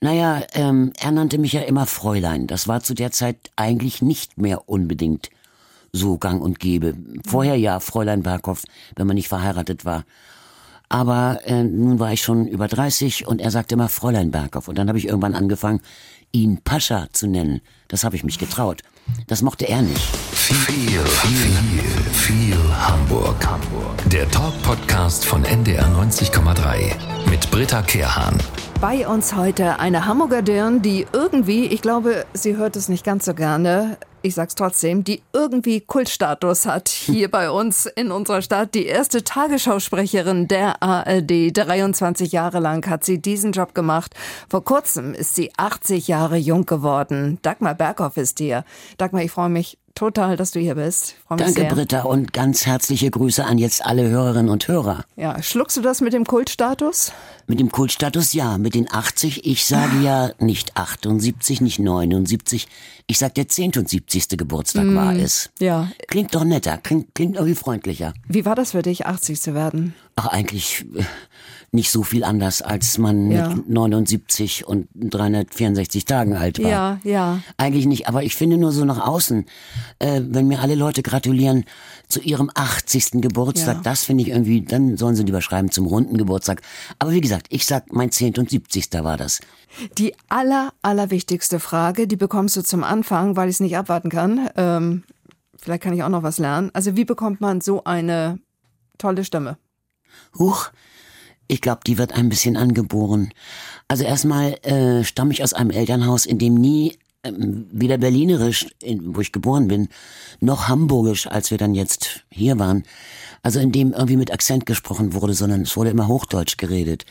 Naja, ähm, er nannte mich ja immer Fräulein. Das war zu der Zeit eigentlich nicht mehr unbedingt so gang und gäbe. Vorher ja Fräulein Berghoff, wenn man nicht verheiratet war. Aber äh, nun war ich schon über 30 und er sagte immer Fräulein Berghoff. Und dann habe ich irgendwann angefangen, ihn Pascha zu nennen. Das habe ich mich getraut. Das mochte er nicht. Viel, viel, viel Hamburg. Hamburg. Der Talk-Podcast von NDR 90,3 mit Britta Kehrhahn. Bei uns heute eine Hamburger Dirn, die irgendwie, ich glaube, sie hört es nicht ganz so gerne, ich sag's trotzdem, die irgendwie Kultstatus hat hier bei uns in unserer Stadt. Die erste Tagesschausprecherin der ARD. 23 Jahre lang hat sie diesen Job gemacht. Vor kurzem ist sie 80 Jahre jung geworden. Dagmar Berghoff ist hier. Dagmar, ich freue mich total, dass du hier bist. Danke, sehr. Britta, und ganz herzliche Grüße an jetzt alle Hörerinnen und Hörer. Ja, schluckst du das mit dem Kultstatus? Mit dem Kultstatus ja, mit den 80. Ich sage ja nicht 78, nicht 79. Ich sag der 70. Geburtstag mm, war es. Ja. Klingt doch netter, klingt, klingt irgendwie freundlicher. Wie war das für dich, 80 zu werden? Ach, eigentlich äh, nicht so viel anders, als man ja. mit 79 und 364 Tagen alt war. Ja, ja. Eigentlich nicht, aber ich finde nur so nach außen, äh, wenn mir alle Leute gratulieren zu ihrem 80. Geburtstag, ja. das finde ich irgendwie, dann sollen sie lieber schreiben zum runden Geburtstag. Aber wie gesagt, ich sag, mein 10. und 70. war das. Die aller, allerwichtigste Frage, die bekommst du zum Anfang, weil ich es nicht abwarten kann. Ähm, vielleicht kann ich auch noch was lernen. Also wie bekommt man so eine tolle Stimme? Huch, ich glaube, die wird ein bisschen angeboren. Also erstmal äh, stamme ich aus einem Elternhaus, in dem nie ähm, weder berlinerisch, in, wo ich geboren bin, noch hamburgisch, als wir dann jetzt hier waren. Also in dem irgendwie mit Akzent gesprochen wurde, sondern es wurde immer Hochdeutsch geredet.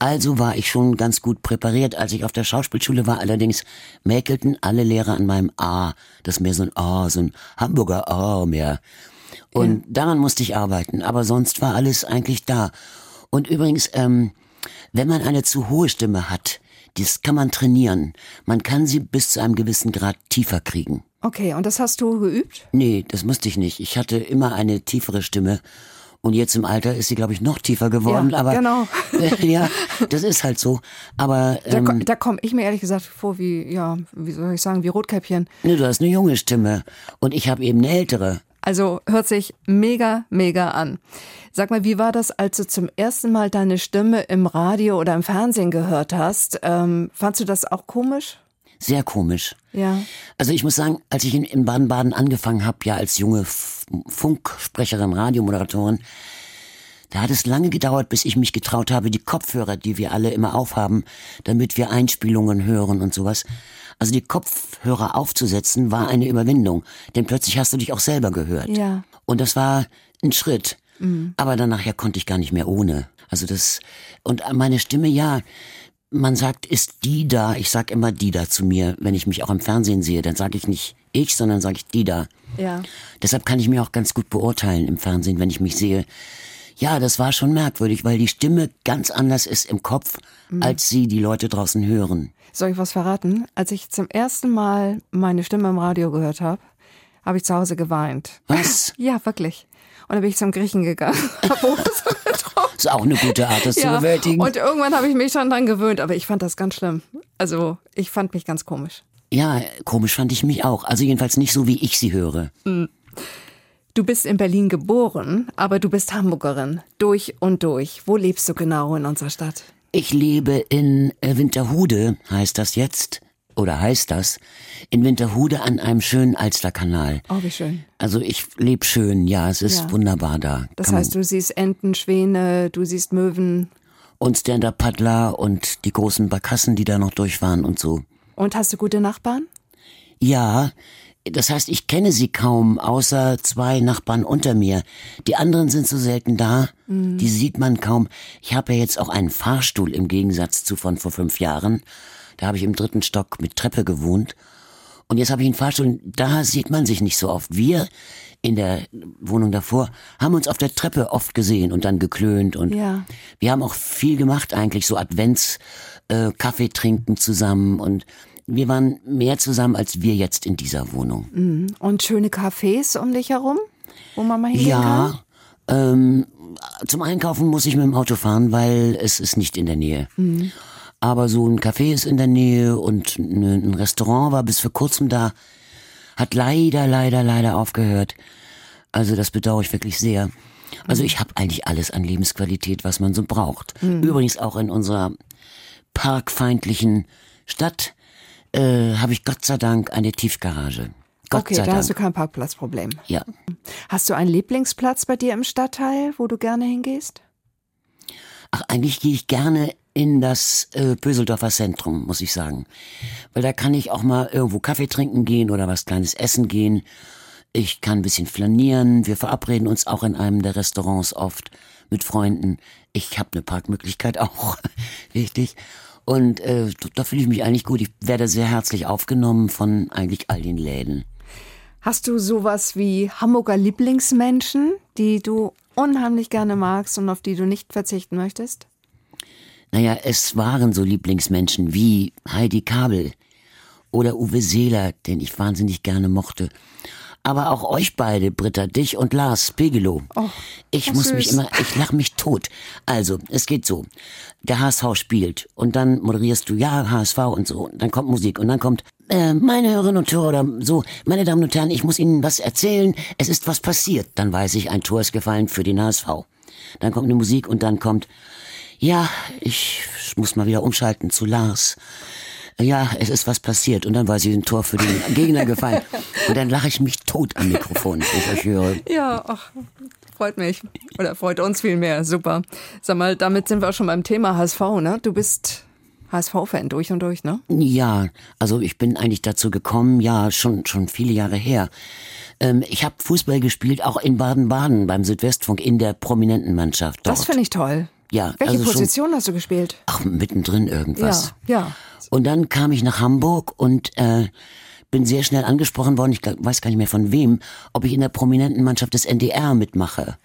Also war ich schon ganz gut präpariert. Als ich auf der Schauspielschule war, allerdings mäkelten alle Lehrer an meinem A. Das ist mehr so ein A, so ein Hamburger A mehr. Und ja. daran musste ich arbeiten. Aber sonst war alles eigentlich da. Und übrigens, ähm, wenn man eine zu hohe Stimme hat, das kann man trainieren. Man kann sie bis zu einem gewissen Grad tiefer kriegen. Okay, und das hast du geübt? Nee, das musste ich nicht. Ich hatte immer eine tiefere Stimme. Und jetzt im Alter ist sie, glaube ich, noch tiefer geworden. Ja, aber genau. Äh, ja, das ist halt so. Aber ähm, da, da komme ich mir ehrlich gesagt vor wie, ja, wie soll ich sagen, wie Rotkäppchen. Nee, du hast eine junge Stimme und ich habe eben eine ältere. Also hört sich mega, mega an. Sag mal, wie war das, als du zum ersten Mal deine Stimme im Radio oder im Fernsehen gehört hast? Ähm, fandst du das auch komisch? Sehr komisch. Ja. Also ich muss sagen, als ich in Baden-Baden angefangen habe, ja als junge Funksprecherin, Radiomoderatorin, da hat es lange gedauert, bis ich mich getraut habe, die Kopfhörer, die wir alle immer aufhaben, damit wir Einspielungen hören und sowas. Also die Kopfhörer aufzusetzen, war eine Überwindung. Denn plötzlich hast du dich auch selber gehört. Ja. Und das war ein Schritt. Mhm. Aber dann nachher konnte ich gar nicht mehr ohne. Also das, und meine Stimme, ja, man sagt, ist die da. Ich sag immer die da zu mir, wenn ich mich auch im Fernsehen sehe. Dann sage ich nicht ich, sondern sage ich die da. Ja. Deshalb kann ich mir auch ganz gut beurteilen im Fernsehen, wenn ich mich sehe. Ja, das war schon merkwürdig, weil die Stimme ganz anders ist im Kopf, mhm. als sie die Leute draußen hören. Soll ich was verraten? Als ich zum ersten Mal meine Stimme im Radio gehört habe, habe ich zu Hause geweint. Was? Ja, wirklich. Und dann bin ich zum Griechen gegangen. Das ist auch eine gute Art, das ja. zu bewältigen. Und irgendwann habe ich mich schon dran gewöhnt, aber ich fand das ganz schlimm. Also ich fand mich ganz komisch. Ja, komisch fand ich mich auch. Also jedenfalls nicht so, wie ich sie höre. Hm. Du bist in Berlin geboren, aber du bist Hamburgerin. Durch und durch. Wo lebst du genau in unserer Stadt? Ich lebe in äh, Winterhude, heißt das jetzt oder heißt das, in Winterhude an einem schönen Alsterkanal. Oh, wie schön. Also ich lebe schön, ja, es ist ja. wunderbar da. Das Kann heißt, du siehst Enten, Schwäne, du siehst Möwen. Und Stand-Up-Paddler und die großen Barkassen, die da noch durchfahren und so. Und hast du gute Nachbarn? Ja, das heißt, ich kenne sie kaum, außer zwei Nachbarn unter mir. Die anderen sind so selten da, mhm. die sieht man kaum. Ich habe ja jetzt auch einen Fahrstuhl im Gegensatz zu von vor fünf Jahren. Da habe ich im dritten Stock mit Treppe gewohnt. Und jetzt habe ich einen Fahrstuhl, da sieht man sich nicht so oft. Wir in der Wohnung davor haben uns auf der Treppe oft gesehen und dann geklönt und ja. wir haben auch viel gemacht eigentlich, so Advents, äh, Kaffee trinken zusammen und wir waren mehr zusammen als wir jetzt in dieser Wohnung. Mhm. Und schöne Cafés um dich herum, wo man mal hingehen ja, kann? Ja, ähm, zum Einkaufen muss ich mit dem Auto fahren, weil es ist nicht in der Nähe. Mhm. Aber so ein Café ist in der Nähe und ne, ein Restaurant war bis vor kurzem da. Hat leider, leider, leider aufgehört. Also das bedauere ich wirklich sehr. Also ich habe eigentlich alles an Lebensqualität, was man so braucht. Übrigens auch in unserer parkfeindlichen Stadt äh, habe ich Gott sei Dank eine Tiefgarage. Gott okay, sei da Dank. hast du kein Parkplatzproblem. ja. Hast du einen Lieblingsplatz bei dir im Stadtteil, wo du gerne hingehst? Ach, eigentlich gehe ich gerne in das äh, Böseldorfer Zentrum, muss ich sagen. Weil da kann ich auch mal irgendwo Kaffee trinken gehen oder was kleines essen gehen. Ich kann ein bisschen flanieren. Wir verabreden uns auch in einem der Restaurants oft mit Freunden. Ich habe eine Parkmöglichkeit auch. Richtig. Und äh, da fühle ich mich eigentlich gut. Ich werde sehr herzlich aufgenommen von eigentlich all den Läden. Hast du sowas wie Hamburger Lieblingsmenschen, die du unheimlich gerne magst und auf die du nicht verzichten möchtest? Naja, es waren so Lieblingsmenschen wie Heidi Kabel oder Uwe Seeler, den ich wahnsinnig gerne mochte. Aber auch euch beide, Britta, dich und Lars Pegelow. ich oh, muss mich süß. immer, ich lach mich tot. Also, es geht so. Der HSV spielt und dann moderierst du, ja, HSV und so. Und dann kommt Musik und dann kommt, äh, meine Hörerinnen und Hörer oder so, meine Damen und Herren, ich muss Ihnen was erzählen. Es ist was passiert. Dann weiß ich, ein Tor ist gefallen für den HSV. Dann kommt eine Musik und dann kommt, ja, ich muss mal wieder umschalten zu Lars. Ja, es ist was passiert und dann weiß ich ein Tor für den Gegner gefallen. Und dann lache ich mich tot am Mikrofon, wenn ich euch höre. Ja, ach, freut mich. Oder freut uns viel mehr. Super. Sag mal, damit sind wir auch schon beim Thema HSV, ne? Du bist HSV-Fan durch und durch, ne? Ja, also ich bin eigentlich dazu gekommen, ja, schon, schon viele Jahre her. Ähm, ich habe Fußball gespielt, auch in Baden-Baden beim Südwestfunk in der prominenten Mannschaft dort. Das finde ich toll. Ja, Welche also schon- Position hast du gespielt? Ach, mittendrin irgendwas. Ja, ja. Und dann kam ich nach Hamburg und äh, bin sehr schnell angesprochen worden, ich weiß gar nicht mehr von wem, ob ich in der prominenten Mannschaft des NDR mitmache.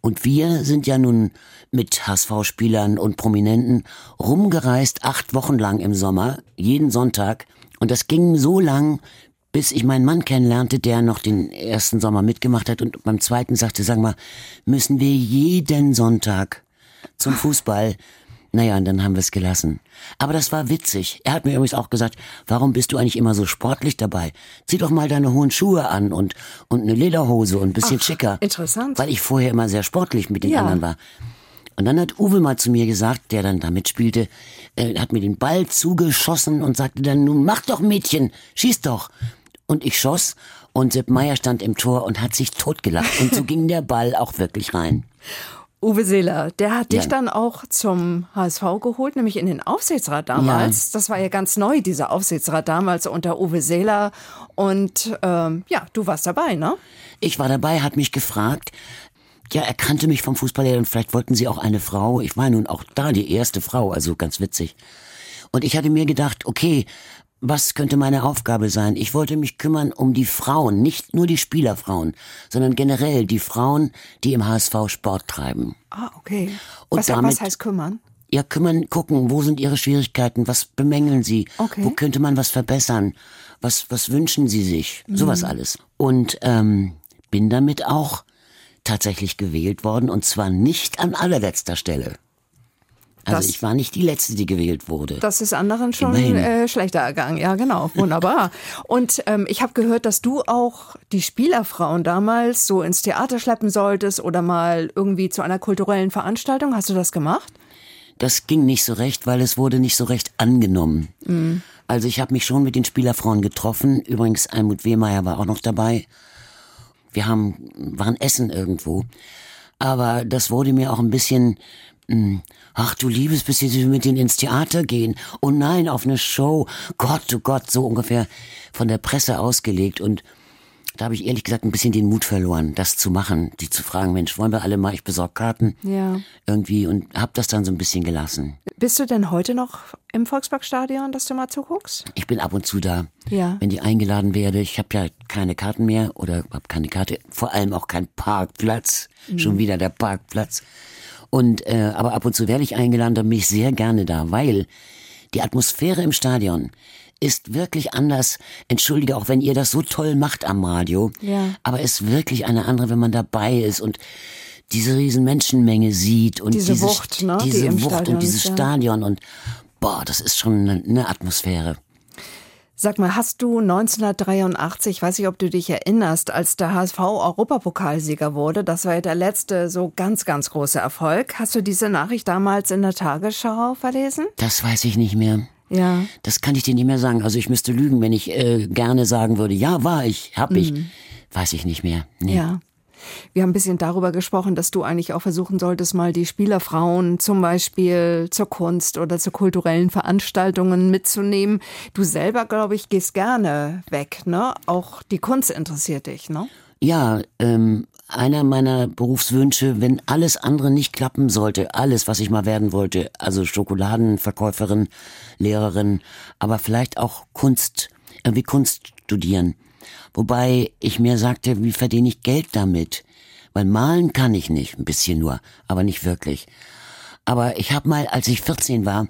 Und wir sind ja nun mit HSV-Spielern und Prominenten rumgereist, acht Wochen lang im Sommer, jeden Sonntag. Und das ging so lang, bis ich meinen Mann kennenlernte, der noch den ersten Sommer mitgemacht hat und beim zweiten sagte, sag mal, müssen wir jeden Sonntag zum Fußball. Naja, und dann haben wir es gelassen. Aber das war witzig. Er hat mir übrigens auch gesagt, warum bist du eigentlich immer so sportlich dabei? Zieh doch mal deine hohen Schuhe an und, und eine Lederhose und ein bisschen schicker. interessant. Weil ich vorher immer sehr sportlich mit den Ja. anderen war. Und dann hat Uwe mal zu mir gesagt, der dann da mitspielte, äh, hat mir den Ball zugeschossen und sagte dann, nun mach doch Mädchen, schieß doch. Und ich schoss und Sepp Meier stand im Tor und hat sich totgelacht. Und so ging der Ball auch wirklich rein. Uwe Seeler, der hat dich Ja. dann auch zum HSV geholt, nämlich in den Aufsichtsrat damals. Das war ja ganz neu, dieser Aufsichtsrat damals unter Uwe Seeler. Und ähm, ja, du warst dabei, ne? Ich war dabei, hat mich gefragt. Ja, er kannte mich vom Fußball und vielleicht wollten sie auch eine Frau. Ich war nun auch da die erste Frau, also ganz witzig. Und ich hatte mir gedacht, okay, was könnte meine Aufgabe sein? Ich wollte mich kümmern um die Frauen, nicht nur die Spielerfrauen, sondern generell die Frauen, die im HSV Sport treiben. Ah, okay. Und was, damit- was heißt kümmern? Ja, kümmern, gucken, wo sind ihre Schwierigkeiten, was bemängeln sie, Okay. wo könnte man was verbessern, was, was wünschen sie sich, sowas alles. Und ähm, bin damit auch tatsächlich gewählt worden und zwar nicht an allerletzter Stelle. Also Das- ich war nicht die Letzte, die gewählt wurde. Das ist anderen schon äh, schlechter ergangen. Ja, genau. Wunderbar. Und ähm, ich habe gehört, dass du auch die Spielerfrauen damals so ins Theater schleppen solltest oder mal irgendwie zu einer kulturellen Veranstaltung. Hast du das gemacht? Das ging nicht so recht, weil es wurde nicht so recht angenommen. Mhm. Also ich habe mich schon mit den Spielerfrauen getroffen. Übrigens, Almut Wehmeier war auch noch dabei. Wir haben, waren essen irgendwo. Aber das wurde mir auch ein bisschen, ach du liebes, bis sie mit denen ins Theater gehen. Oh nein, auf eine Show. Gott, oh Gott, so ungefähr von der Presse ausgelegt. Und da habe ich ehrlich gesagt ein bisschen den Mut verloren, das zu machen, die zu fragen, Mensch, wollen wir alle mal, ich besorg Karten. Ja. Irgendwie und habe das dann so ein bisschen gelassen. Bist du denn heute noch im Volksparkstadion, dass du mal zuguckst? Ich bin ab und zu da, Ja. wenn die eingeladen werde. Ich habe ja keine Karten mehr oder habe keine Karte, vor allem auch keinen Parkplatz. Schon wieder der Parkplatz. Und äh, aber ab und zu werde ich eingeladen, da bin ich sehr gerne da, weil die Atmosphäre im Stadion ist wirklich anders. Entschuldige, auch wenn ihr das so toll macht am Radio, Ja. aber ist wirklich eine andere, wenn man dabei ist und diese riesen Menschenmenge sieht und Diese dieses, Wucht, ne, die diese im Wucht Stadion und dieses ja. Stadion und boah, das ist schon eine, eine Atmosphäre. Sag mal, hast du 1983, weiß ich, ob du dich erinnerst, als der HSV Europapokalsieger wurde, das war ja der letzte so ganz, ganz große Erfolg. Hast du diese Nachricht damals in der Tagesschau verlesen? Das weiß ich nicht mehr. Ja. Das kann ich dir nicht mehr sagen. Also ich müsste lügen, wenn ich äh, gerne sagen würde, ja, war ich, hab ich. Weiß ich nicht mehr. Nee. Ja. Wir haben ein bisschen darüber gesprochen, dass du eigentlich auch versuchen solltest, mal die Spielerfrauen zum Beispiel zur Kunst oder zu kulturellen Veranstaltungen mitzunehmen. Du selber, glaube ich, gehst gerne weg, ne? Auch die Kunst interessiert dich, ne? Ja, ähm, einer meiner Berufswünsche, wenn alles andere nicht klappen sollte, alles, was ich mal werden wollte, also Schokoladenverkäuferin, Lehrerin, aber vielleicht auch Kunst, irgendwie Kunst studieren. Wobei ich mir sagte, wie verdiene ich Geld damit? Weil malen kann ich nicht, ein bisschen nur, aber nicht wirklich. Aber ich habe mal, als ich 14 war,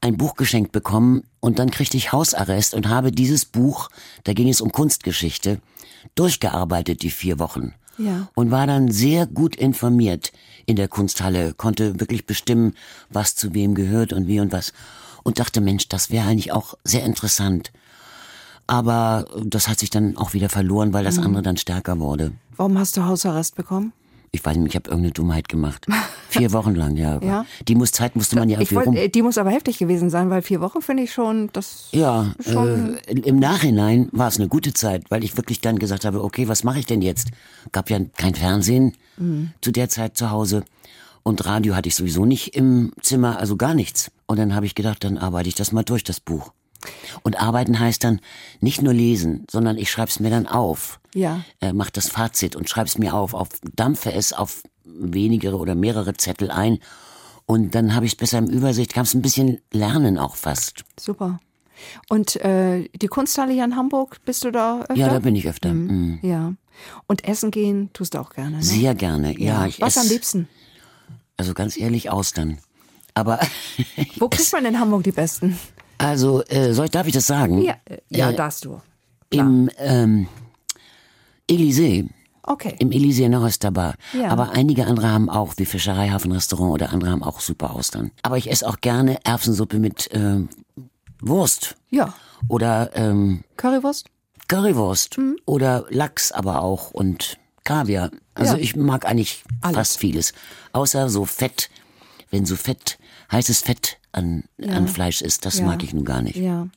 ein Buch geschenkt bekommen und dann kriegte ich Hausarrest und habe dieses Buch, da ging es um Kunstgeschichte, durchgearbeitet die vier Wochen. Ja. Und war dann sehr gut informiert in der Kunsthalle, konnte wirklich bestimmen, was zu wem gehört und wie und was. Und dachte, Mensch, das wäre eigentlich auch sehr interessant. Aber das hat sich dann auch wieder verloren, weil das Mhm. andere dann stärker wurde. Warum hast du Hausarrest bekommen? Ich weiß nicht, ich habe irgendeine Dummheit gemacht. Vier Wochen lang, ja. Ja. Die muss Zeit musste man ja irgendwie wollt, rum. äh, die muss aber heftig gewesen sein, weil vier Wochen finde ich schon, das Ja, schon- äh, im Nachhinein war es eine gute Zeit, weil ich wirklich dann gesagt habe, okay, was mache ich denn jetzt? Gab ja kein Fernsehen Mhm. zu der Zeit zu Hause und Radio hatte ich sowieso nicht im Zimmer, also gar nichts. Und dann habe ich gedacht, dann arbeite ich das mal durch, das Buch. Und arbeiten heißt dann nicht nur lesen, sondern ich schreibe es mir dann auf. Ja. Äh, mach das Fazit und schreib's mir auf, auf dampfe es auf wenigere oder mehrere Zettel ein. Und dann habe ich es besser im Übersicht, kann es ein bisschen lernen auch fast. super. Und äh, die Kunsthalle hier in Hamburg, bist du da öfter? Ja, da bin ich öfter. Mhm. Ja. Und essen gehen tust du auch gerne, ne? Sehr gerne, ja. ich Was ess, am liebsten? Also ganz ehrlich, Austern. Aber, Wo kriegt man in Hamburg die besten? Also, äh, soll ich, darf ich das sagen? Ja, äh, ja Äh, darfst du. Im ähm, Elysée, Okay. im Elysée in der Rösterbar. Ja. Aber einige andere haben auch, wie Fischereihafenrestaurant oder andere haben auch super Austern. Aber ich esse auch gerne Erbsensuppe mit äh, Wurst. Ja. Oder ähm, Currywurst? Currywurst. Mhm. Oder Lachs aber auch und Kaviar. Also Ja. ich mag eigentlich Alles. fast vieles. Außer so Fett, wenn so Fett, heißes Fett an, an Fleisch ist, das Ja. mag ich nun gar nicht. Ja.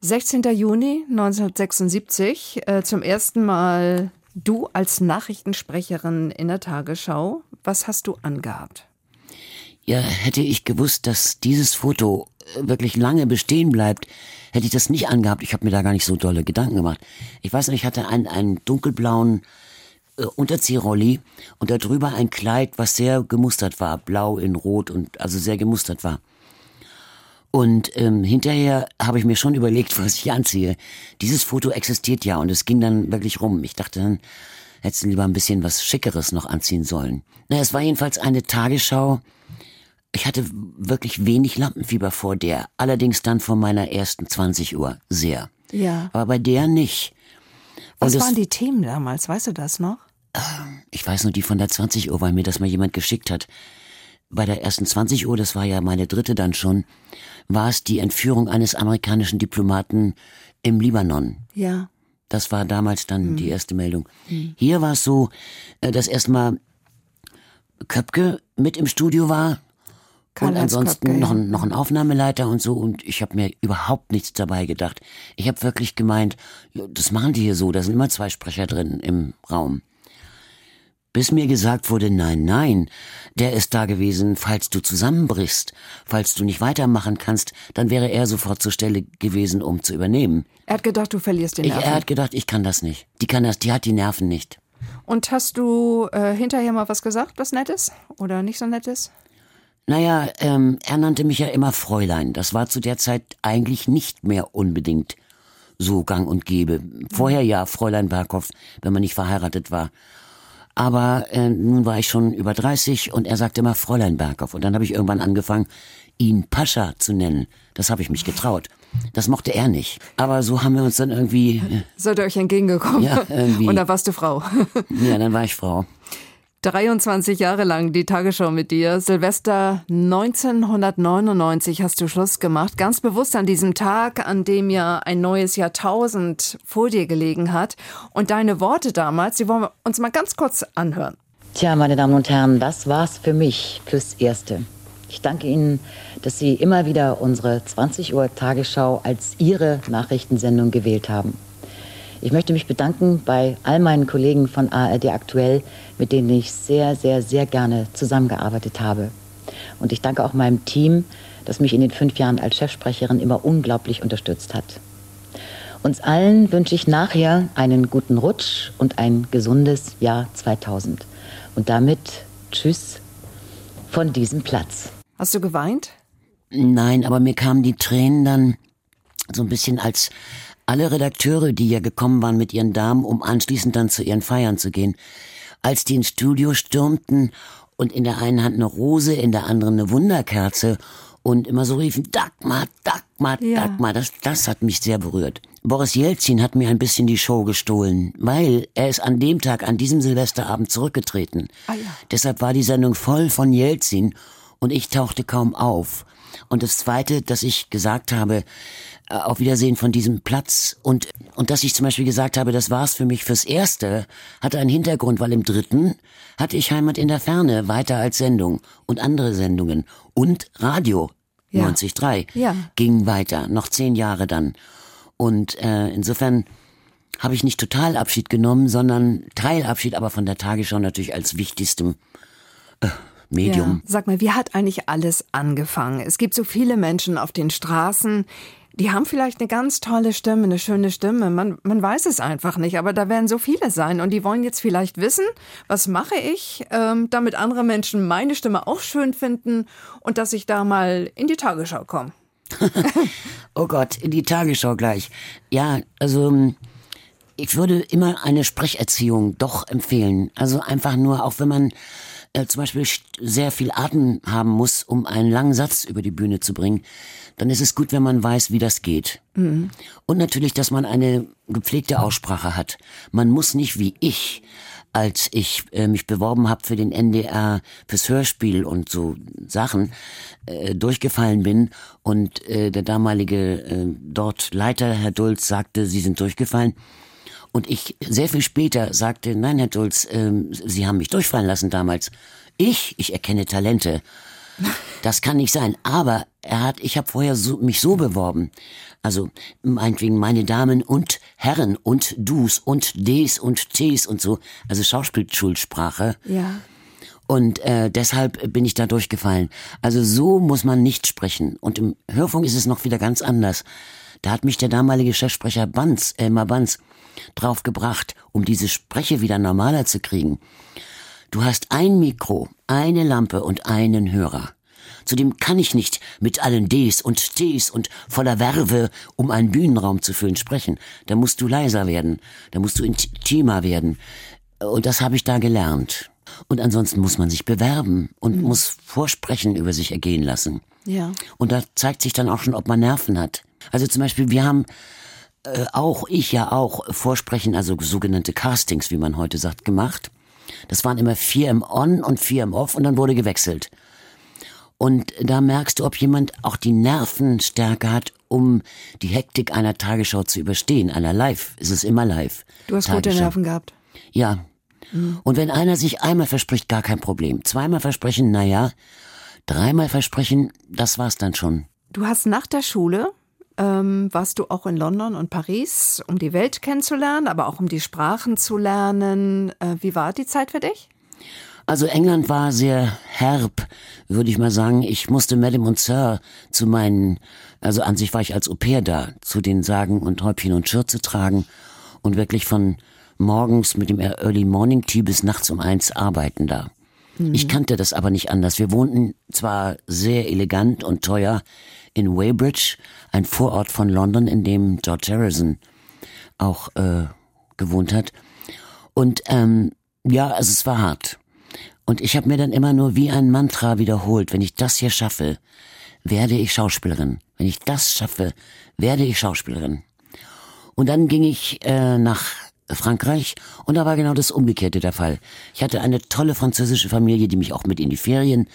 16. Juni 1976, äh, zum ersten Mal du als Nachrichtensprecherin in der Tagesschau. Was hast du angehabt? Ja, hätte ich gewusst, dass dieses Foto äh, wirklich lange bestehen bleibt, hätte ich das nicht angehabt. Ich habe mir da gar nicht so dolle Gedanken gemacht. Ich weiß noch, ich hatte einen, einen dunkelblauen äh, Unterziehrolli und darüber ein Kleid, was sehr gemustert war, blau in rot und also sehr gemustert war. Und ähm, hinterher habe ich mir schon überlegt, was ich anziehe. Dieses Foto existiert ja und es ging dann wirklich rum. Ich dachte dann, hättest du lieber ein bisschen was Schickeres noch anziehen sollen. Na, es war jedenfalls eine Tagesschau. Ich hatte wirklich wenig Lampenfieber vor der, allerdings dann vor meiner ersten 20 Uhr sehr. Ja. Aber bei der nicht. Was waren die Themen damals? Weißt du das noch? ich weiß nur die von der 20 Uhr, weil mir das mal jemand geschickt hat. Bei der ersten 20 Uhr, das war ja meine dritte dann schon, war es die Entführung eines amerikanischen Diplomaten im Libanon. Ja. Das war damals dann die erste Meldung. Hier war es so, äh, dass erstmal Köpke mit im Studio war und ansonsten noch, noch ein Aufnahmeleiter und so und ich habe mir überhaupt nichts dabei gedacht. Ich habe wirklich gemeint, das machen die hier so, da sind immer zwei Sprecher drin im Raum. Bis mir gesagt wurde, nein, nein, der ist da gewesen, falls du zusammenbrichst, falls du nicht weitermachen kannst, dann wäre er sofort zur Stelle gewesen, um zu übernehmen. Er hat gedacht, du verlierst den Ich, Nerven. er hat gedacht, ich kann das nicht. Die kann das, die hat die Nerven nicht. Und hast du äh, hinterher mal was gesagt, was Nettes? Oder nicht so Nettes? Naja, ähm, er nannte mich ja immer Fräulein. Das war zu der Zeit eigentlich nicht mehr unbedingt so gang und gäbe. Vorher ja, Fräulein Berghoff, wenn man nicht verheiratet war. Aber äh, nun war ich schon über 30 und er sagte immer Fräulein Berghoff. Und dann habe ich irgendwann angefangen, ihn Pascha zu nennen. Das habe ich mich getraut. Das mochte er nicht. Aber so haben wir uns dann irgendwie, äh, Seid ihr euch entgegengekommen? Ja, irgendwie. Und da warst du Frau. ja, dann war ich Frau. 23 Jahre lang die Tagesschau mit dir. Silvester 1999 hast du Schluss gemacht. Ganz bewusst an diesem Tag, an dem ja ein neues Jahrtausend vor dir gelegen hat. Und deine Worte damals, die wollen wir uns mal ganz kurz anhören. Tja, meine Damen und Herren, das war's für mich fürs Erste. Ich danke Ihnen, dass Sie immer wieder unsere 20 Uhr Tagesschau als Ihre Nachrichtensendung gewählt haben. Ich möchte mich bedanken bei all meinen Kollegen von ARD Aktuell, mit denen ich sehr, sehr, sehr gerne zusammengearbeitet habe. Und ich danke auch meinem Team, das mich in den fünf Jahren als Chefsprecherin immer unglaublich unterstützt hat. Uns allen wünsche ich nachher einen guten Rutsch und ein gesundes Jahr 2000. Und damit Tschüss von diesem Platz. Hast du geweint? Nein, aber mir kamen die Tränen dann so ein bisschen als alle Redakteure, die ja gekommen waren mit ihren Damen, um anschließend dann zu ihren Feiern zu gehen, als die ins Studio stürmten und in der einen Hand eine Rose, in der anderen eine Wunderkerze und immer so riefen, Dagmar, Dagmar, ja. Dagmar, das, das hat mich sehr berührt. Boris Jelzin hat mir ein bisschen die Show gestohlen, weil er ist an dem Tag, an diesem Silvesterabend zurückgetreten. Ah, ja. Deshalb war die Sendung voll von Jelzin und ich tauchte kaum auf. Und das Zweite, dass ich gesagt habe, auf Wiedersehen von diesem Platz. Und, und dass ich zum Beispiel gesagt habe, das war's für mich fürs Erste, hatte einen Hintergrund, weil im dritten hatte ich Heimat in der Ferne weiter als Sendung und andere Sendungen und Radio ja. 93 ja. ging weiter, noch zehn Jahre dann. Und äh, insofern habe ich nicht total Abschied genommen, sondern Teilabschied, aber von der Tagesschau natürlich als wichtigstem äh, Medium. Ja. Sag mal, wie hat eigentlich alles angefangen? Es gibt so viele Menschen auf den Straßen, die haben vielleicht eine ganz tolle Stimme, eine schöne Stimme. Man, man weiß es einfach nicht, aber da werden so viele sein und die wollen jetzt vielleicht wissen, was mache ich, ähm, damit andere Menschen meine Stimme auch schön finden und dass ich da mal in die Tagesschau komme. oh Gott, in die Tagesschau gleich. Ja, also ähm, ich würde immer eine Sprecherziehung doch empfehlen. Also einfach nur, auch wenn man äh, zum Beispiel sehr viel Atem haben muss, um einen langen Satz über die Bühne zu bringen, dann ist es gut, wenn man weiß, wie das geht. Mhm. Und natürlich, dass man eine gepflegte Aussprache hat. Man muss nicht wie ich, als ich äh, mich beworben habe für den NDR, fürs Hörspiel und so Sachen, äh, durchgefallen bin und äh, der damalige äh, dort Leiter, Herr Dulz, sagte, Sie sind durchgefallen. Und ich sehr viel später sagte, nein, Herr Dulz, ähm, Sie haben mich durchfallen lassen damals. Ich, ich erkenne Talente. Das kann nicht sein. Aber er hat, ich habe vorher so, mich so beworben. Also meinetwegen meine Damen und Herren und Dus und Ds und Ts und so. Also Schauspielschulsprache. Ja. Und äh, deshalb bin ich da durchgefallen. Also so muss man nicht sprechen. Und im Hörfunk ist es noch wieder ganz anders. Da hat mich der damalige Chefsprecher Banz, Elmar Banz, drauf gebracht, um diese Spreche wieder normaler zu kriegen. Du hast ein Mikro, eine Lampe und einen Hörer. Zudem kann ich nicht mit allen Ds und Ts und voller Werbe, um einen Bühnenraum zu füllen, sprechen. Da musst du leiser werden, da musst du intimer werden. Und das habe ich da gelernt. Und ansonsten muss man sich bewerben und mhm. muss Vorsprechen über sich ergehen lassen. Ja. Und da zeigt sich dann auch schon, ob man Nerven hat. Also zum Beispiel, wir haben äh, auch, ich ja auch, Vorsprechen, also sogenannte Castings, wie man heute sagt, gemacht. Das waren immer vier im On und vier im Off und dann wurde gewechselt. Und da merkst du, ob jemand auch die Nervenstärke hat, um die Hektik einer Tagesschau zu überstehen. Einer Live ist es immer live. Du hast Tagesschau. gute Nerven gehabt. Ja. Mhm. Und wenn einer sich einmal verspricht, gar kein Problem. Zweimal versprechen, naja. Dreimal versprechen, das war's dann schon. Du hast nach der Schule ähm, warst du auch in London und Paris, um die Welt kennenzulernen, aber auch um die Sprachen zu lernen. Äh, wie war die Zeit für dich? Also England war sehr herb, würde ich mal sagen. Ich musste Madame und Sir zu meinen, also an sich war ich als Au pair da, zu den Sagen und Häubchen und Schürze tragen und wirklich von morgens mit dem Early Morning Tea bis nachts um eins arbeiten da. Mhm. Ich kannte das aber nicht anders. Wir wohnten zwar sehr elegant und teuer in Weybridge, ein Vorort von London, in dem George Harrison auch äh, gewohnt hat. Und ähm, ja, also es war hart. Und ich habe mir dann immer nur wie ein Mantra wiederholt, wenn ich das hier schaffe, werde ich Schauspielerin. Wenn ich das schaffe, werde ich Schauspielerin. Und dann ging ich äh, nach Frankreich und da war genau das Umgekehrte der Fall. Ich hatte eine tolle französische Familie, die mich auch mit in die Ferien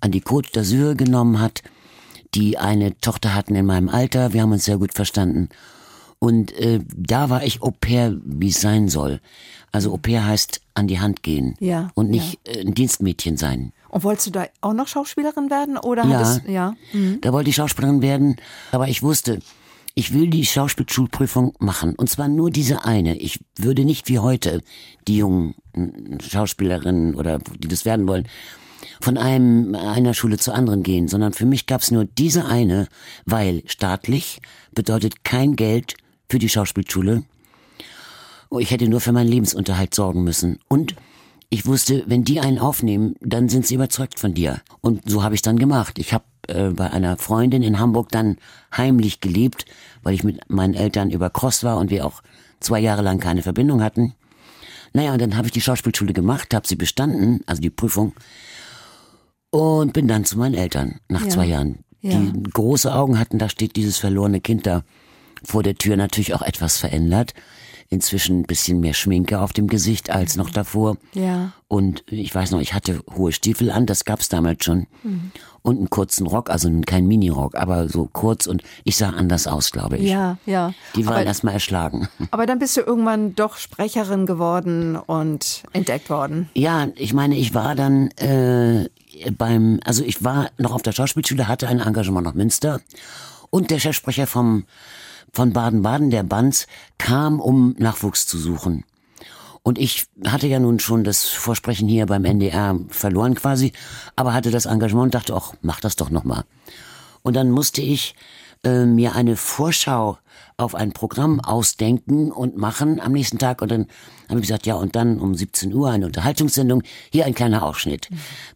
an die Côte d'Azur genommen hat, die eine Tochter hatten in meinem Alter. Wir haben uns sehr gut verstanden. Und äh, da war ich Au pair, wie es sein soll. Also Au pair heißt an die Hand gehen Ja, und nicht äh, ein Dienstmädchen sein. Und wolltest du da auch noch Schauspielerin werden? Oder Ja. hattest, ja. Mhm. Da wollte ich Schauspielerin werden, aber ich wusste, ich will die Schauspielschulprüfung machen. Und zwar nur diese eine. Ich würde nicht wie heute die jungen Schauspielerinnen oder die das werden wollen, von einem einer Schule zur anderen gehen, sondern für mich gab es nur diese eine, weil staatlich bedeutet kein Geld für die Schauspielschule. Ich hätte nur für meinen Lebensunterhalt sorgen müssen. Und ich wusste, wenn die einen aufnehmen, dann sind sie überzeugt von dir. Und so habe ich dann gemacht. Ich habe äh, bei einer Freundin in Hamburg dann heimlich gelebt, weil ich mit meinen Eltern über Cross war und wir auch zwei Jahre lang keine Verbindung hatten. Naja, und dann habe ich die Schauspielschule gemacht, habe sie bestanden, also die Prüfung, und bin dann zu meinen Eltern nach Ja. zwei Jahren. Ja. Die große Augen hatten, da steht dieses verlorene Kind da vor der Tür natürlich auch etwas verändert. Inzwischen ein bisschen mehr Schminke auf dem Gesicht als noch davor. Ja. Und ich weiß noch, ich hatte hohe Stiefel an, das gab's damals schon. Mhm. Und einen kurzen Rock, also kein Minirock, aber so kurz und ich sah anders aus, glaube ich. Ja, ja. Die waren aber, erstmal erschlagen. aber dann bist du irgendwann doch Sprecherin geworden und entdeckt worden. Ja, ich meine, ich war dann äh, beim, also ich war noch auf der Schauspielschule, hatte ein Engagement nach Münster und der Chefsprecher vom von Baden-Baden, der Banz, kam, um Nachwuchs zu suchen. Und ich hatte ja nun schon das Vorsprechen hier beim NDR verloren quasi, aber hatte das Engagement und dachte, ach, mach das doch nochmal. Und dann musste ich äh, mir eine Vorschau auf ein Programm ausdenken und machen am nächsten Tag. Und dann habe ich gesagt, ja, und dann um 17 Uhr eine Unterhaltungssendung. Hier ein kleiner Ausschnitt.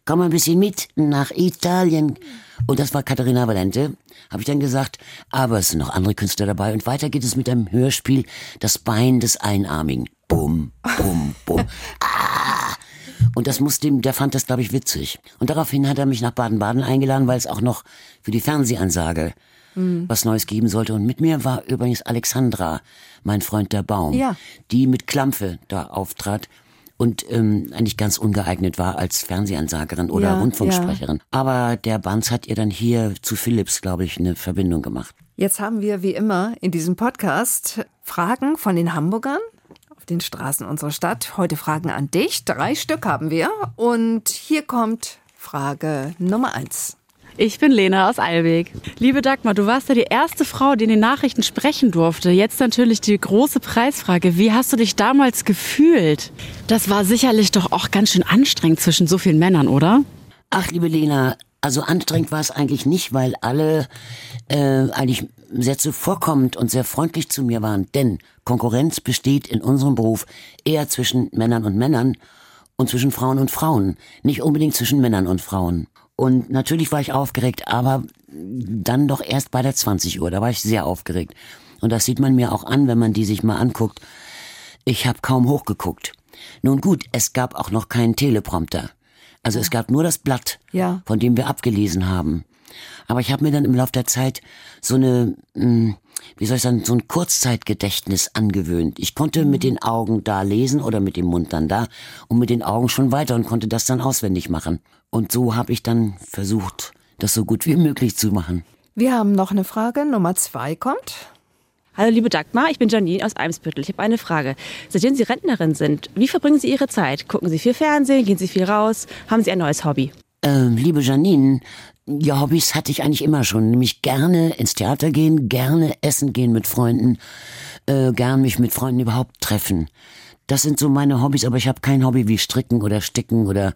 Komm ein bisschen mit nach Italien. Und das war Katharina Valente. Habe ich dann gesagt, aber es sind noch andere Künstler dabei. Und weiter geht es mit einem Hörspiel, das Bein des Einarmigen. Bum, bum, bum. Ah! Und das musste ihm, der fand das, glaube ich, witzig. Und daraufhin hat er mich nach Baden-Baden eingeladen, weil es auch noch für die Fernsehansage was Neues geben sollte. Und mit mir war übrigens Alexandra, mein Freund der Baum, Ja. die mit Klampfe da auftrat und ähm, eigentlich ganz ungeeignet war als Fernsehansagerin oder Ja, Rundfunksprecherin. Aber der Banz hat ihr dann hier zu Philips, glaube ich, eine Verbindung gemacht. Jetzt haben wir wie immer in diesem Podcast Fragen von den Hamburgern auf den Straßen unserer Stadt. Heute Fragen an dich. Drei Stück haben wir. Und hier kommt Frage Nummer eins. Ich bin Lena aus Eilbek. Liebe Dagmar, du warst ja die erste Frau, die in den Nachrichten sprechen durfte. Jetzt natürlich die große Preisfrage. Wie hast du dich damals gefühlt? Das war sicherlich doch auch ganz schön anstrengend zwischen so vielen Männern, oder? Ach, liebe Lena, also anstrengend war es eigentlich nicht, weil alle äh, eigentlich sehr zuvorkommend und sehr freundlich zu mir waren. Denn Konkurrenz besteht in unserem Beruf eher zwischen Männern und Männern und zwischen Frauen und Frauen, nicht unbedingt zwischen Männern und Frauen. Und natürlich war ich aufgeregt, aber dann doch erst bei der 20 Uhr, da war ich sehr aufgeregt. Und das sieht man mir auch an, wenn man die sich mal anguckt. Ich habe kaum hochgeguckt. Nun gut, es gab auch noch keinen Teleprompter. Also es gab nur das Blatt, Ja. von dem wir abgelesen haben. Aber ich habe mir dann im Laufe der Zeit so eine, mh, wie soll ich sagen, so ein Kurzzeitgedächtnis angewöhnt. Ich konnte mit den Augen da lesen oder mit dem Mund dann da und mit den Augen schon weiter und konnte das dann auswendig machen. Und so habe ich dann versucht, das so gut wie möglich zu machen. Wir haben noch eine Frage. Nummer zwei kommt. Hallo liebe Dagmar, ich bin Janine aus Eimsbüttel. Ich habe eine Frage. Seitdem Sie Rentnerin sind, wie verbringen Sie Ihre Zeit? Gucken Sie viel Fernsehen? Gehen Sie viel raus? Haben Sie ein neues Hobby? Ähm, liebe Janine, ja, Hobbys hatte ich eigentlich immer schon. Nämlich gerne ins Theater gehen, gerne essen gehen mit Freunden, äh, gern mich mit Freunden überhaupt treffen. Das sind so meine Hobbys, aber ich habe kein Hobby wie Stricken oder Sticken oder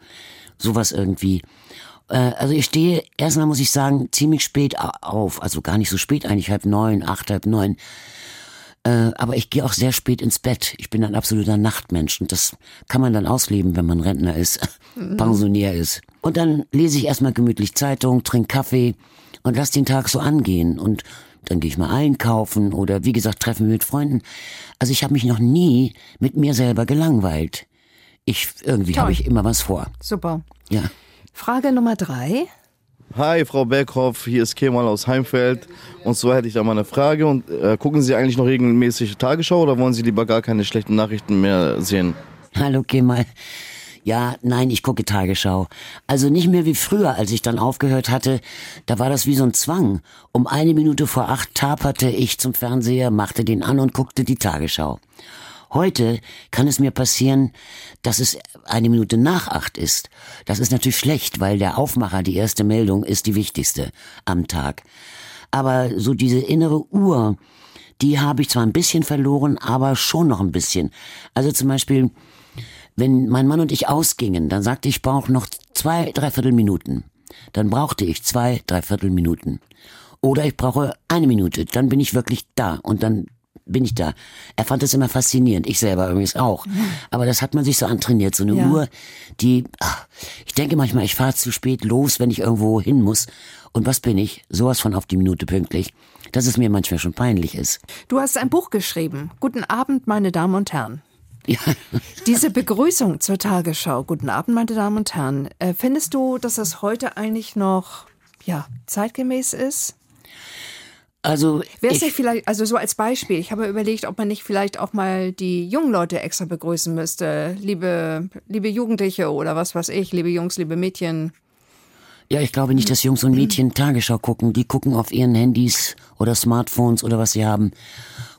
sowas irgendwie. Äh, also ich stehe, erstmal muss ich sagen, ziemlich spät au- auf. Also gar nicht so spät, eigentlich halb neun, acht, halb neun. Äh, aber ich gehe auch sehr spät ins Bett. Ich bin ein absoluter Nachtmensch und das kann man dann ausleben, wenn man Rentner ist, Pensionär ist. Und dann lese ich erstmal gemütlich Zeitung, trinke Kaffee und lass den Tag so angehen und dann gehe ich mal einkaufen oder wie gesagt treffen mit Freunden. Also ich habe mich noch nie mit mir selber gelangweilt. Ich irgendwie habe ich immer was vor. Super. Ja. Frage Nummer drei. Hi, Frau Berghoff, hier ist Kemal aus Heimfeld. Und zwar hätte ich da mal eine Frage. Und äh, gucken Sie eigentlich noch regelmäßig Tagesschau oder wollen Sie lieber gar keine schlechten Nachrichten mehr sehen? Hallo Kemal. Ja, nein, ich gucke Tagesschau. Also nicht mehr wie früher, als ich dann aufgehört hatte. Da war das wie so ein Zwang. Um eine Minute vor acht taperte ich zum Fernseher, machte den an und guckte die Tagesschau. Heute kann es mir passieren, dass es eine Minute nach acht ist. Das ist natürlich schlecht, weil der Aufmacher, die erste Meldung, ist die wichtigste am Tag. Aber so diese innere Uhr, die habe ich zwar ein bisschen verloren, aber schon noch ein bisschen. Also zum Beispiel, wenn mein Mann und ich ausgingen, dann sagte ich, ich brauche noch zwei, dreiviertel Minuten. Dann brauchte ich zwei, dreiviertel Minuten. Oder ich brauche eine Minute, dann bin ich wirklich da und dann bin ich da. Er fand das immer faszinierend, ich selber übrigens auch. Aber das hat man sich so antrainiert, so eine Ja. Uhr, die, ach, ich denke manchmal, ich fahre zu spät los, wenn ich irgendwo hin muss. Und was bin ich? Sowas von auf die Minute pünktlich, dass es mir manchmal schon peinlich ist. Du hast ein Buch geschrieben. Guten Abend, meine Damen und Herren. Ja. Diese Begrüßung zur Tagesschau, guten Abend, meine Damen und Herren, äh, findest du, dass das heute eigentlich noch ja, zeitgemäß ist? Also, Wäre es ich, nicht vielleicht, also so als Beispiel, ich habe überlegt, ob man nicht vielleicht auch mal die jungen Leute extra begrüßen müsste. Liebe, liebe Jugendliche oder was weiß ich, liebe Jungs, liebe Mädchen. ja, ich glaube nicht, dass Jungs und Mädchen Tagesschau gucken. Die gucken auf ihren Handys oder Smartphones oder was sie haben.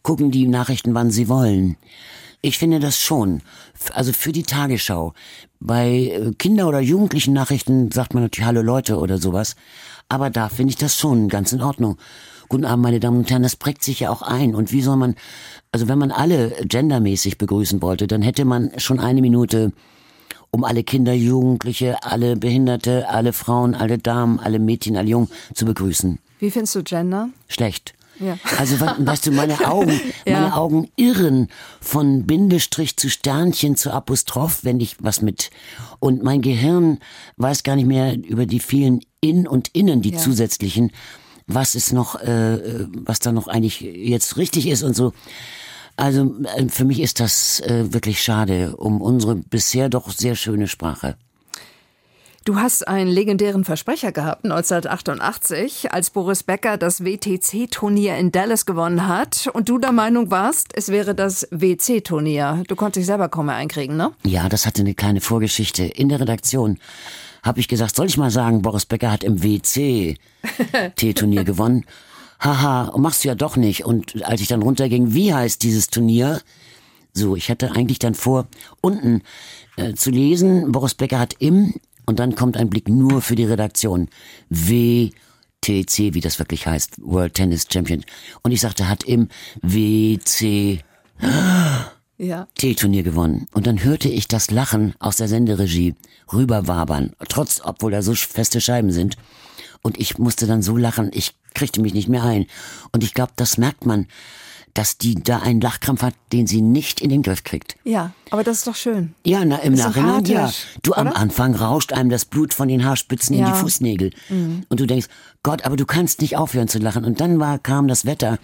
Gucken die Nachrichten, wann sie wollen. Ich finde das schon. Also für die Tagesschau. Bei äh, Kinder- oder Jugendlichen Nachrichten sagt man natürlich Hallo Leute oder sowas. Aber da finde ich das schon ganz in Ordnung. Guten Abend, meine Damen und Herren, das prägt sich ja auch ein. Und wie soll man, also wenn man alle gendermäßig begrüßen wollte, dann hätte man schon eine Minute um alle Kinder, Jugendliche, alle Behinderte, alle Frauen, alle Damen, alle Mädchen, alle Jungen zu begrüßen. Wie findest du Gender? Schlecht. Ja. Also we- weißt du, meine Augen, Ja. meine Augen irren von Bindestrich zu Sternchen zu Apostroph, wenn ich was mit und mein Gehirn weiß gar nicht mehr über die vielen In und Innen, die Ja. zusätzlichen, was ist noch, äh, was da noch eigentlich jetzt richtig ist und so. Also äh, für mich ist das äh, wirklich schade um unsere bisher doch sehr schöne Sprache. Du hast einen legendären Versprecher gehabt 1988, als Boris Becker das WTC-Turnier in Dallas gewonnen hat und du der Meinung warst, es wäre das WC-Turnier. Du konntest dich selber kaum mehr einkriegen, ne? Ja, das hatte eine kleine Vorgeschichte. In der Redaktion habe ich gesagt, soll ich mal sagen, Boris Becker hat im WC T-Turnier gewonnen. Haha, machst du ja doch nicht. Und als ich dann runterging, wie heißt dieses Turnier? So, ich hatte eigentlich dann vor, unten äh, zu lesen, Boris Becker hat im, und dann kommt ein Blick nur für die Redaktion. WTC, wie das wirklich heißt, World Tennis Champion. Und ich sagte, hat im WC Ja. T-Turnier gewonnen. Und dann hörte ich das Lachen aus der Senderegie rüberwabern, trotz, obwohl da so feste Scheiben sind. Und ich musste dann so lachen, ich kriegte mich nicht mehr ein. Und ich glaube, das merkt man, dass die da einen Lachkrampf hat, den sie nicht in den Griff kriegt. Ja, aber das ist doch schön. Ja, na, im Ist Nachhinein, ja. Du, am oder? Anfang rauscht einem das Blut von den Haarspitzen in Ja. Mhm. die Fußnägel. Und du denkst, Gott, aber du kannst nicht aufhören zu lachen. Und dann war, kam das Wetter.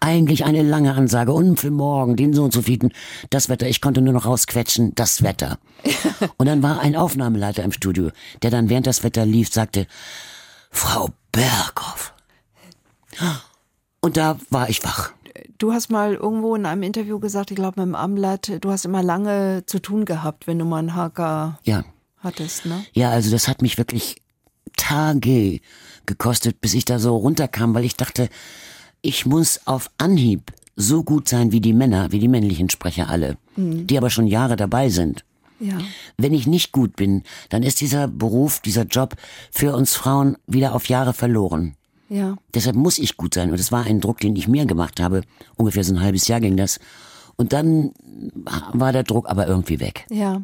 Eigentlich eine lange Ansage. Und für morgen, den so und so vielten. Das Wetter. Ich konnte nur noch rausquetschen, das Wetter. und dann war ein Aufnahmeleiter im Studio, der dann während das Wetter lief, sagte, Frau Berghoff. Und da war ich wach. Du hast mal irgendwo in einem Interview gesagt, ich glaube im Amblatt, du hast immer lange zu tun gehabt, wenn du mal einen Haker Ja. hattest, ne? Ja, also das hat mich wirklich Tage gekostet, bis ich da so runterkam, weil ich dachte, ich muss auf Anhieb so gut sein wie die Männer, wie die männlichen Sprecher alle, die aber schon Jahre dabei sind. Ja. Wenn ich nicht gut bin, dann ist dieser Beruf, dieser Job für uns Frauen wieder auf Jahre verloren. Ja. Deshalb muss ich gut sein. Und das war ein Druck, den ich mir gemacht habe. Ungefähr so ein halbes Jahr ging das. Und dann war der Druck aber irgendwie weg. Ja.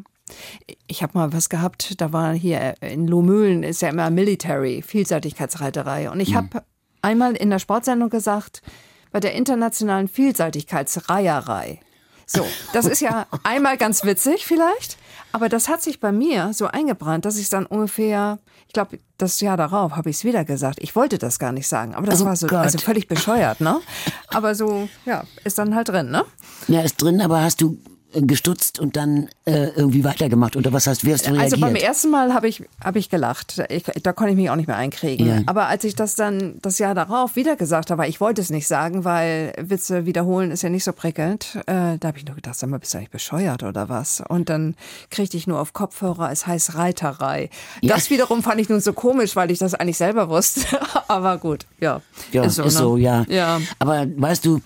Ich habe mal was gehabt, da war hier in Lohmühlen, ist ja immer Military, Vielseitigkeitsreiterei. Und ich habe einmal in der Sportsendung gesagt, bei der internationalen Vielseitigkeitsreierei. So, das ist ja einmal ganz witzig vielleicht, aber das hat sich bei mir so eingebrannt, dass ich dann ungefähr, ich glaube, das Jahr darauf habe ich es wieder gesagt. Ich wollte das gar nicht sagen, aber das Oh war so Gott. also völlig bescheuert, ne? Aber so, ja, ist dann halt drin, ne? Ja, ist drin, aber hast du gestutzt und dann äh, irgendwie weitergemacht? Oder was heißt, wie hast du reagiert? Also beim ersten Mal habe ich, hab ich gelacht. Ich, da konnte ich mich auch nicht mehr einkriegen. Ja. Aber als ich das dann das Jahr darauf wieder gesagt habe, ich wollte es nicht sagen, weil Witze wiederholen ist ja nicht so prickelnd, äh, da habe ich nur gedacht, sag mal, bist du eigentlich bescheuert oder was? Und dann kriegte ich nur auf Kopfhörer, es heißt Reiterei. Ja. Das wiederum fand ich nun so komisch, weil ich das eigentlich selber wusste. Aber gut, ja. Ja, ist so, ne? ja. Ja. Aber weißt du,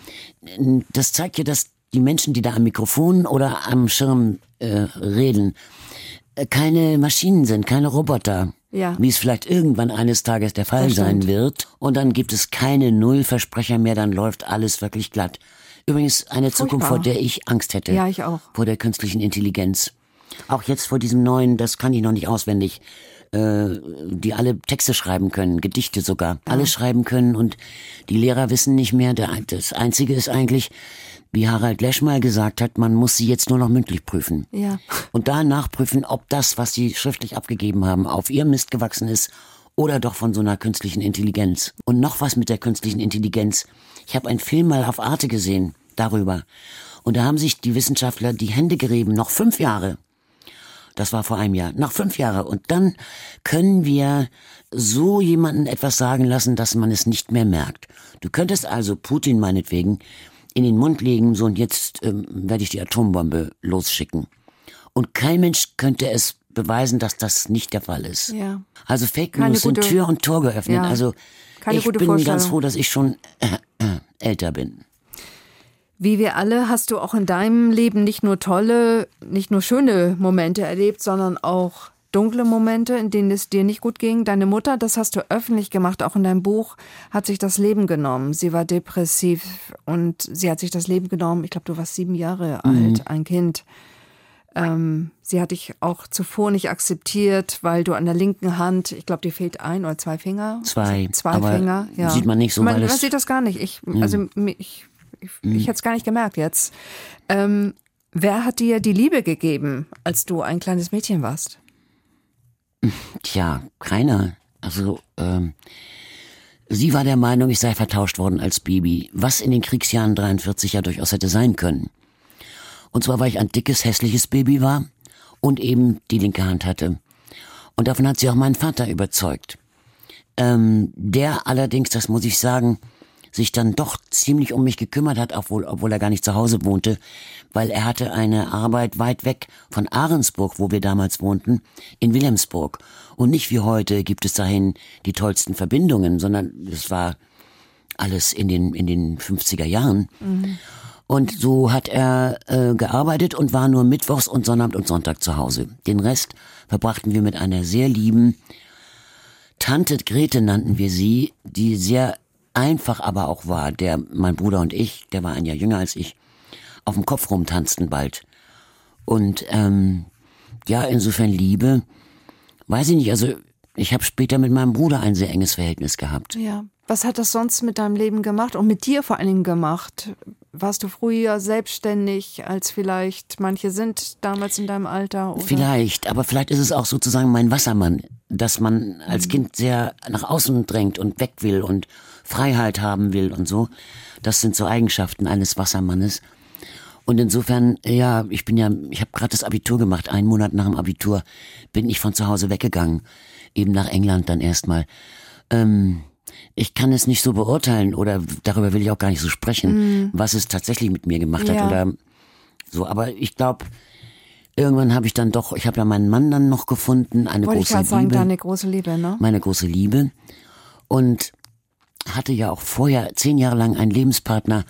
das zeigt ja, dass die Menschen, die da am Mikrofon oder am Schirm äh, reden, äh, keine Maschinen sind, keine Roboter. Ja. Wie es vielleicht irgendwann eines Tages der Fall Das sein stimmt. wird. Und dann gibt es keine Nullversprecher mehr, dann läuft alles wirklich glatt. Übrigens eine Zukunft, vor der ich Angst hätte. Ja, ich auch. Vor der künstlichen Intelligenz. Auch jetzt vor diesem neuen, das kann ich noch nicht auswendig, äh, die alle Texte schreiben können, Gedichte sogar, alles schreiben können und die Lehrer wissen nicht mehr. Der, das Einzige ist eigentlich, wie Harald Lesch mal gesagt hat, man muss sie jetzt nur noch mündlich prüfen. Ja. Und da nachprüfen, ob das, was sie schriftlich abgegeben haben, auf ihr Mist gewachsen ist oder doch von so einer künstlichen Intelligenz. Und noch was mit der künstlichen Intelligenz. Ich habe einen Film mal auf Arte gesehen darüber. Und da haben sich die Wissenschaftler die Hände gerieben, noch fünf Jahre. Das war vor einem Jahr. Noch fünf Jahre. Und dann können wir so jemanden etwas sagen lassen, dass man es nicht mehr merkt. Du könntest also Putin meinetwegen in den Mund legen, so und jetzt ähm, werde ich die Atombombe losschicken. Und kein Mensch könnte es beweisen, dass das nicht der Fall ist. Ja. Also Fake Keine News sind gute- Tür und Tor geöffnet. Ja. Also Keine ich bin ganz froh, dass ich schon äh, äh, älter bin. Wie wir alle hast du auch in deinem Leben nicht nur tolle, nicht nur schöne Momente erlebt, sondern auch dunkle Momente, in denen es dir nicht gut ging. Deine Mutter, das hast du öffentlich gemacht, auch in deinem Buch, hat sich das Leben genommen. Sie war depressiv und sie hat sich das Leben genommen. Ich glaube, du warst sieben Jahre alt, ein Kind. Ähm, sie hat dich auch zuvor nicht akzeptiert, weil du an der linken Hand, ich glaube, dir fehlt ein oder zwei Finger. Zwei, Zwei aber Finger, ja. sieht man nicht so, man, man sieht das gar nicht. Ich, also mi- ich, ich, ich hätte es gar nicht gemerkt jetzt. Ähm, wer hat dir die Liebe gegeben, als du ein kleines Mädchen warst? Tja, keiner. Also, ähm, sie war der Meinung, ich sei vertauscht worden als Baby, was in den Kriegsjahren 43 ja durchaus hätte sein können. Und zwar, weil ich ein dickes, hässliches Baby war und eben die linke Hand hatte. Und davon hat sie auch meinen Vater überzeugt. Ähm, der allerdings, das muss ich sagen, sich dann doch ziemlich um mich gekümmert hat, obwohl, obwohl er gar nicht zu Hause wohnte, weil er hatte eine Arbeit weit weg von Ahrensburg, wo wir damals wohnten, in Wilhelmsburg. Und nicht wie heute gibt es dahin die tollsten Verbindungen, sondern es war alles in den, in den 50er Jahren. Und so hat er äh, gearbeitet und war nur Mittwochs und Sonnabend und Sonntag zu Hause. Den Rest verbrachten wir mit einer sehr lieben Tante Grete nannten wir sie, die sehr einfach aber auch war, der mein Bruder und ich, der war ein Jahr jünger als ich, auf dem Kopf rumtanzten bald. Und ähm, ja, insofern Liebe, weiß ich nicht, also ich habe später mit meinem Bruder ein sehr enges Verhältnis gehabt. Ja. Was hat das sonst mit deinem Leben gemacht und mit dir vor allen Dingen gemacht? Warst du früher selbstständig, als vielleicht manche sind damals in deinem Alter? Oder? Vielleicht, aber vielleicht ist es auch sozusagen mein Wassermann, dass man als Kind sehr nach außen drängt und weg will und Freiheit haben will und so. Das sind so Eigenschaften eines Wassermannes. Und insofern, ja, ich bin ja, ich habe gerade das Abitur gemacht. Einen Monat nach dem Abitur bin ich von zu Hause weggegangen, eben nach England dann erstmal. Ähm, ich kann es nicht so beurteilen oder darüber will ich auch gar nicht so sprechen, was es tatsächlich mit mir gemacht Ja. hat oder so. Aber ich glaube, irgendwann habe ich dann doch, ich habe ja meinen Mann dann noch gefunden, eine Wollte ich große gerade sagen, Liebe, deine große Liebe, ne? meine große Liebe und hatte ja auch vorher zehn Jahre lang einen Lebenspartner,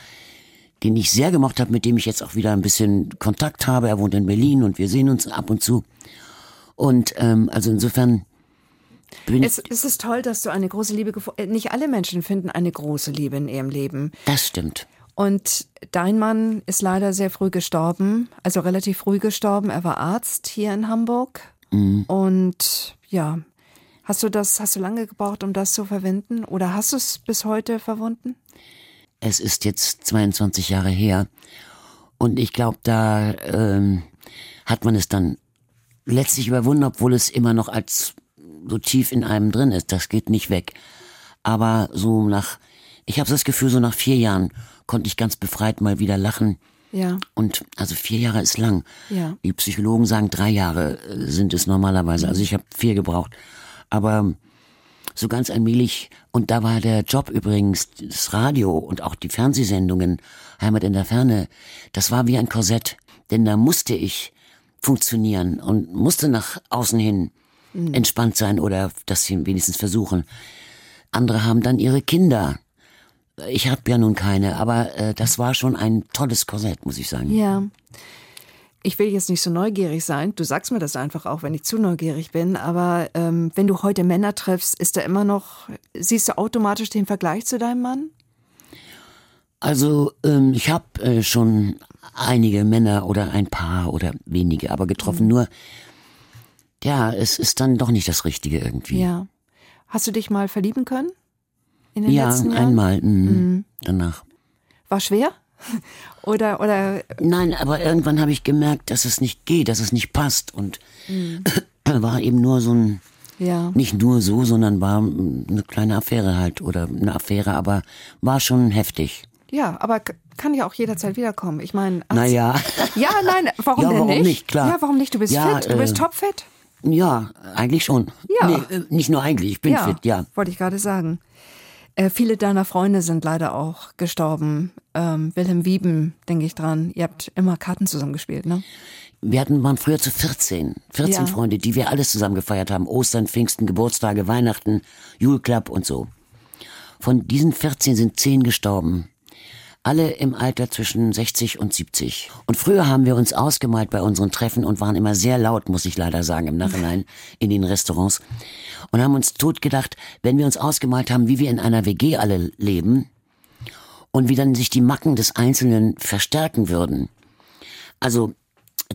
den ich sehr gemocht habe, mit dem ich jetzt auch wieder ein bisschen Kontakt habe. Er wohnt in Berlin und wir sehen uns ab und zu. Und ähm, also insofern bin Es, es ist toll, dass du eine große Liebe gefunden Nicht alle Menschen finden eine große Liebe in ihrem Leben. das stimmt. Und dein Mann ist leider sehr früh gestorben, also relativ früh gestorben. Er war Arzt hier in Hamburg. Und ja, hast du das, hast du lange gebraucht, um das zu verwenden? Oder hast du es bis heute verwunden? Es ist jetzt 22 Jahre her und ich glaube, da ähm, hat man es dann letztlich überwunden, obwohl es immer noch als so tief in einem drin ist. Das geht nicht weg. Aber so nach, ich habe das Gefühl, so nach vier Jahren konnte ich ganz befreit mal wieder lachen Ja. Und also vier Jahre ist lang. Ja. Die Psychologen sagen, drei Jahre äh, sind es normalerweise. Also ich habe vier gebraucht. Aber so ganz allmählich, und da war der Job übrigens, das Radio und auch die Fernsehsendungen, Heimat in der Ferne, das war wie ein Korsett. Denn da musste ich funktionieren und musste nach außen hin entspannt sein oder das wenigstens versuchen. Andere haben dann ihre Kinder. Ich habe ja nun keine, aber äh, das war schon ein tolles Korsett, muss ich sagen. Ja. Ich will jetzt nicht so neugierig sein. Du sagst mir das einfach auch, wenn ich zu neugierig bin. Aber ähm, wenn du heute Männer triffst, ist da immer noch, siehst du automatisch den Vergleich zu deinem Mann? Also ähm, ich habe äh, schon einige Männer oder ein paar oder wenige, aber getroffen. Nur, ja, es ist dann doch nicht das Richtige irgendwie. Ja. Hast du dich mal verlieben können? In den Ja, letzten Jahren? einmal mh, danach. War schwer? Oder, oder, Nein, aber irgendwann habe ich gemerkt, dass es nicht geht, dass es nicht passt und war eben nur so ein, ja. nicht nur so, sondern war eine kleine Affäre halt oder eine Affäre, aber war schon heftig. Ja, aber kann ja auch jederzeit wiederkommen. Ich meine, Naja, Ja, nein, warum Ja, denn warum nicht? nicht? Klar. Ja, warum nicht? Du bist Ja, fit, du bist äh, topfit. ja, eigentlich schon. Ja. Nee, äh, nicht nur eigentlich, ich bin ja, fit, ja. wollte ich gerade sagen. Äh, viele deiner Freunde sind leider auch gestorben. Ähm, Wilhelm Wieben, denke ich dran. Ihr habt immer Karten zusammengespielt, ne? Wir hatten, waren früher zu 14. 14 Ja. Freunde, die wir alles zusammen gefeiert haben. Ostern, Pfingsten, Geburtstage, Weihnachten, Julklapp und so. Von diesen 14 sind 10 gestorben. Alle im Alter zwischen 60 und 70. Und früher haben wir uns ausgemalt bei unseren Treffen und waren immer sehr laut, muss ich leider sagen, im Nachhinein in den Restaurants. Und haben uns totgedacht, wenn wir uns ausgemalt haben, wie wir in einer WG alle leben und wie dann sich die Macken des Einzelnen verstärken würden. Also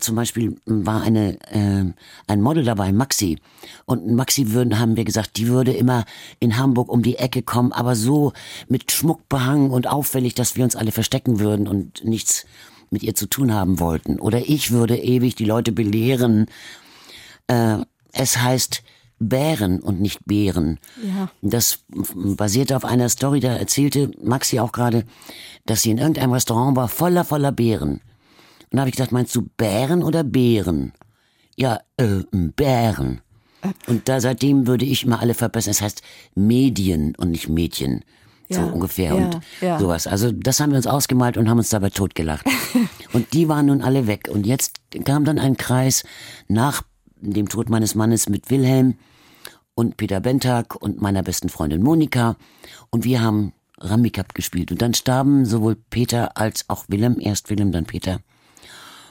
zum Beispiel war eine äh, ein Model dabei, Maxi. Und Maxi würden, haben wir gesagt, die würde immer in Hamburg um die Ecke kommen, aber so mit Schmuck behangen und auffällig, dass wir uns alle verstecken würden und nichts mit ihr zu tun haben wollten. Oder ich würde ewig die Leute belehren. Äh, es heißt Bären und nicht Bären. Ja. Das basierte auf einer Story, da erzählte Maxi auch gerade, dass sie in irgendeinem Restaurant war, voller, voller Beeren. Und da habe ich gedacht, meinst du Bären oder Beeren? Ja, äh, Bären. Und da seitdem würde ich immer alle verbessern. Es heißt Medien und nicht Mädchen. So Ja, ungefähr ja, und ja. sowas. Also das haben wir uns ausgemalt und haben uns dabei totgelacht. und die waren nun alle weg. Und jetzt kam dann ein Kreis nach dem Tod meines Mannes mit Wilhelm und Peter Bentag und meiner besten Freundin Monika. Und wir haben Ramikap gespielt. Und dann starben sowohl Peter als auch Willem, erst Willem, dann Peter.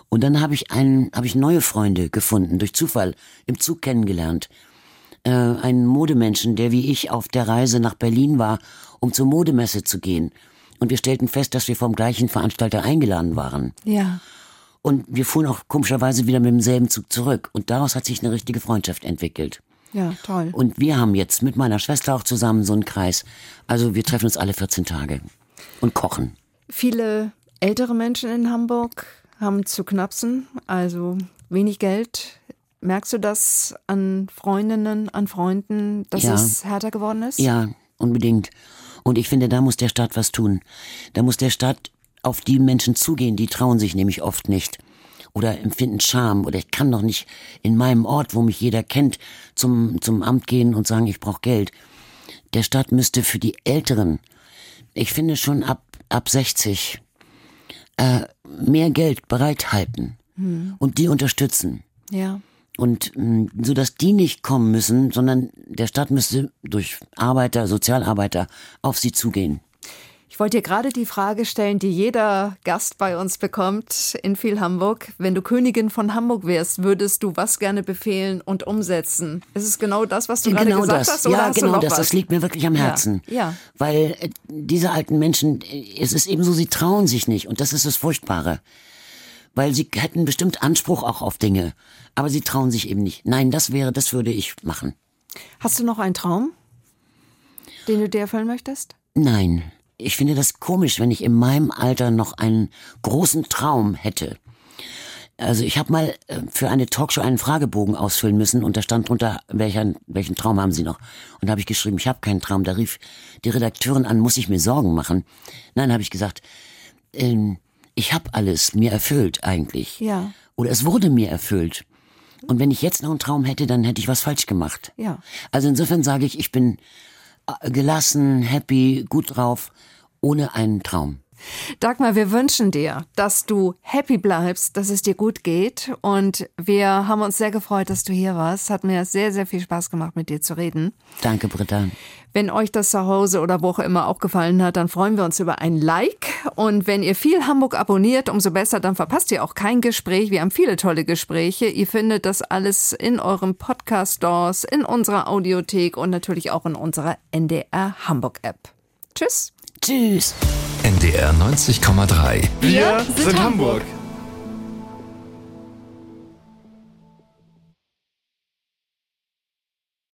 Und dann habe ich einen, habe ich neue Freunde gefunden, durch Zufall, im Zug kennengelernt. Äh, einen Modemenschen, der wie ich auf der Reise nach Berlin war, um zur Modemesse zu gehen. Und wir stellten fest, dass wir vom gleichen Veranstalter eingeladen waren. Ja. Und wir fuhren auch komischerweise wieder mit demselben Zug zurück. Und daraus hat sich eine richtige Freundschaft entwickelt. Ja, toll. Und wir haben jetzt mit meiner Schwester auch zusammen so einen Kreis. Also wir treffen uns alle 14 Tage und kochen. Viele ältere Menschen in Hamburg haben zu knapsen, also wenig Geld. Merkst du das an Freundinnen, an Freunden, dass Ja. es härter geworden ist? Ja, unbedingt. Und ich finde, da muss der Staat was tun. Da muss der Staat auf die Menschen zugehen, die trauen sich nämlich oft nicht. Oder empfinden Scham. Oder ich kann doch nicht in meinem Ort, wo mich jeder kennt, zum, zum Amt gehen und sagen, ich brauche Geld. Der Staat müsste für die Älteren, ich finde schon ab, ab 60, äh, mehr Geld bereithalten. Und die unterstützen. Ja. Und mh, so dass die nicht kommen müssen, sondern der Staat müsste durch Arbeiter, Sozialarbeiter auf sie zugehen. Ich wollte dir gerade die Frage stellen, die jeder Gast bei uns bekommt in viel Hamburg. Wenn du Königin von Hamburg wärst, würdest du was gerne befehlen und umsetzen? Ist es genau das, was du gerade genau gesagt das. hast? Oder ja, hast genau das. was? Das liegt mir wirklich am Herzen. ja. Weil äh, diese alten Menschen, äh, es ist eben so, sie trauen sich nicht. Und das ist das Furchtbare. Weil sie hätten bestimmt Anspruch auch auf Dinge. Aber sie trauen sich eben nicht. Nein, das wäre, das würde ich machen. Hast du noch einen Traum, den du dir erfüllen möchtest? Nein. Ich finde das komisch, wenn ich in meinem Alter noch einen großen Traum hätte. Also ich habe mal äh, für eine Talkshow einen Fragebogen ausfüllen müssen und da stand drunter, welchen, welchen Traum haben Sie noch? Und da habe ich geschrieben, ich habe keinen Traum. Da rief die Redakteurin an, muss ich mir Sorgen machen? Nein, habe ich gesagt, ähm, ich habe alles mir erfüllt eigentlich. Ja. Oder es wurde mir erfüllt. Und wenn ich jetzt noch einen Traum hätte, dann hätte ich was falsch gemacht. Ja. Also insofern sage ich, ich bin gelassen, happy, gut drauf, ohne einen Traum. Dagmar, wir wünschen dir, dass du happy bleibst, dass es dir gut geht. Und wir haben uns sehr gefreut, dass du hier warst. Hat mir sehr, sehr viel Spaß gemacht, mit dir zu reden. Danke, Britta. Wenn euch das zu Hause oder wo auch immer auch gefallen hat, dann freuen wir uns über ein Like. Und wenn ihr viel Hamburg abonniert, umso besser, dann verpasst ihr auch kein Gespräch. Wir haben viele tolle Gespräche. Ihr findet das alles in eurem Podcast-Stores, in unserer Audiothek und natürlich auch in unserer NDR Hamburg-App. Tschüss. Tschüss. NDR 90,3. Wir sind Hamburg.